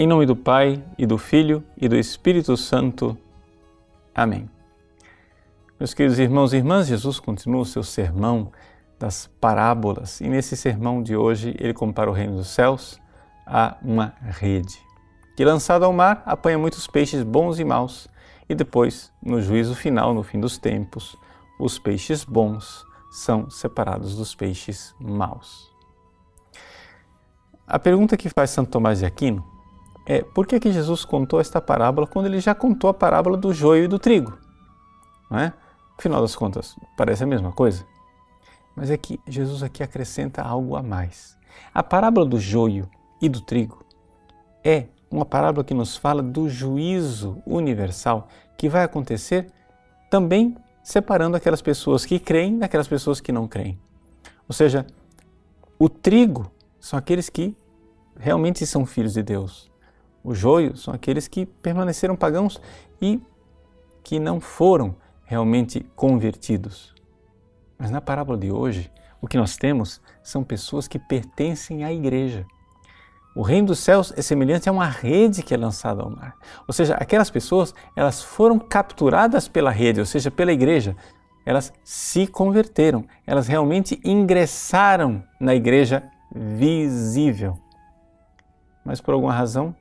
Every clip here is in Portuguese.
Em nome do Pai, e do Filho, e do Espírito Santo. Amém. Meus queridos irmãos e irmãs, Jesus continua o seu sermão das parábolas e nesse sermão de hoje ele compara o reino dos céus a uma rede que, lançada ao mar, apanha muitos peixes bons e maus e depois, no juízo final, no fim dos tempos, os peixes bons são separados dos peixes maus. A pergunta que faz Santo Tomás de Aquino é por que, que Jesus contou esta parábola quando ele já contou a parábola do joio e do trigo? Não é? Afinal das contas, parece a mesma coisa. Mas é que Jesus aqui acrescenta algo a mais. A parábola do joio e do trigo é uma parábola que nos fala do juízo universal que vai acontecer também separando aquelas pessoas que creem daquelas pessoas que não creem. Ou seja, o trigo são aqueles que realmente são filhos de Deus. O joio são aqueles que permaneceram pagãos e que não foram realmente convertidos. Mas na parábola de hoje, o que nós temos são pessoas que pertencem à igreja. O reino dos céus é semelhante a uma rede que é lançada ao mar. Ou seja, aquelas pessoas, elas foram capturadas pela rede, ou seja, pela igreja. Elas se converteram, elas realmente ingressaram na igreja visível. Mas por alguma razão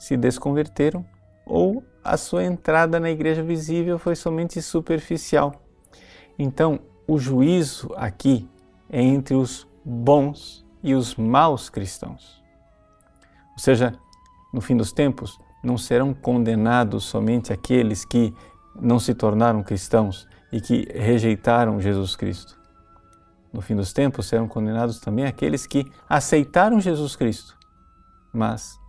se desconverteram ou a sua entrada na igreja visível foi somente superficial. Então, o juízo aqui é entre os bons e os maus cristãos. Ou seja, no fim dos tempos, não serão condenados somente aqueles que não se tornaram cristãos e que rejeitaram Jesus Cristo. No fim dos tempos, serão condenados também aqueles que aceitaram Jesus Cristo, mas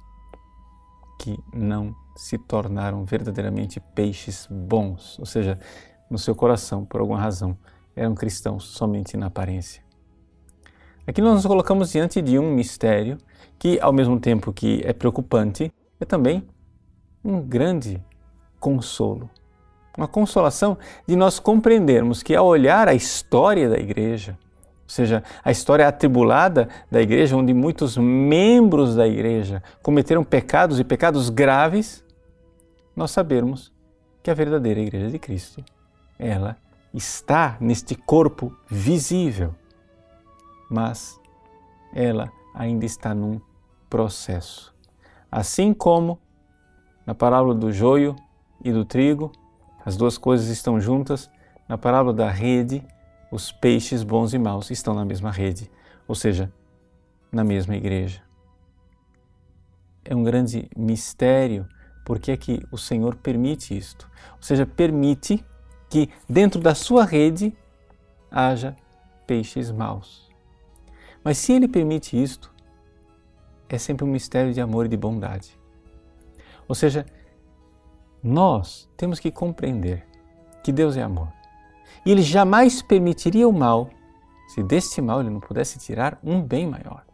que não se tornaram verdadeiramente peixes bons, ou seja, no seu coração, por alguma razão, eram cristãos somente na aparência. Aqui nós nos colocamos diante de um mistério que, ao mesmo tempo que é preocupante, é também um grande consolo. Uma consolação de nós compreendermos que, ao olhar a história da igreja, ou seja, a história atribulada da igreja, onde muitos membros da igreja cometeram pecados e pecados graves, nós sabemos que a verdadeira igreja de Cristo, ela está neste corpo visível, mas ela ainda está num processo. Assim como na parábola do joio e do trigo, as duas coisas estão juntas, na parábola da rede, os peixes bons e maus estão na mesma rede, ou seja, na mesma igreja. É um grande mistério porque é que o Senhor permite isto. Ou seja, permite que dentro da sua rede haja peixes maus. Mas se ele permite isto, é sempre um mistério de amor e de bondade. Ou seja, nós temos que compreender que Deus é amor. E ele jamais permitiria o mal se deste mal ele não pudesse tirar um bem maior.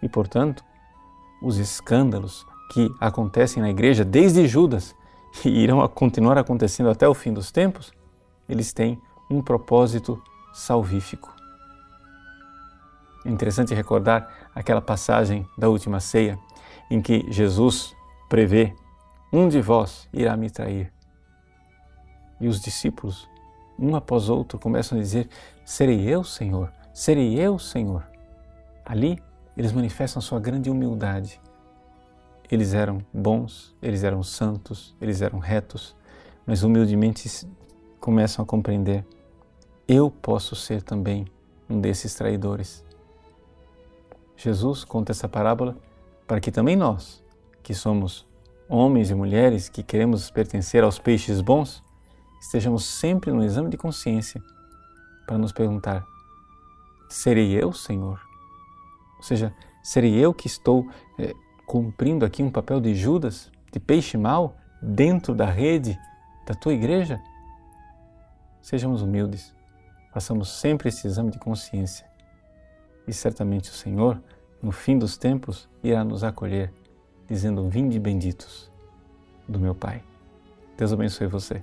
E, portanto, os escândalos que acontecem na igreja desde Judas e irão continuar acontecendo até o fim dos tempos, eles têm um propósito salvífico. É interessante recordar aquela passagem da última ceia em que Jesus prevê: um de vós irá me trair. E os discípulos um após outro, começam a dizer: Serei eu, Senhor, serei eu, Senhor. Ali, eles manifestam sua grande humildade. Eles eram bons, eles eram santos, eles eram retos, mas humildemente começam a compreender: eu posso ser também um desses traidores. Jesus conta essa parábola para que também nós, que somos homens e mulheres que queremos pertencer aos peixes bons, estejamos sempre no exame de consciência para nos perguntar: serei eu, Senhor? Ou seja, serei eu que estou é, cumprindo aqui um papel de Judas, de peixe mau, dentro da rede da tua igreja? Sejamos humildes, façamos sempre esse exame de consciência e certamente o Senhor, no fim dos tempos, irá nos acolher, dizendo: Vinde benditos do meu Pai. Deus abençoe você.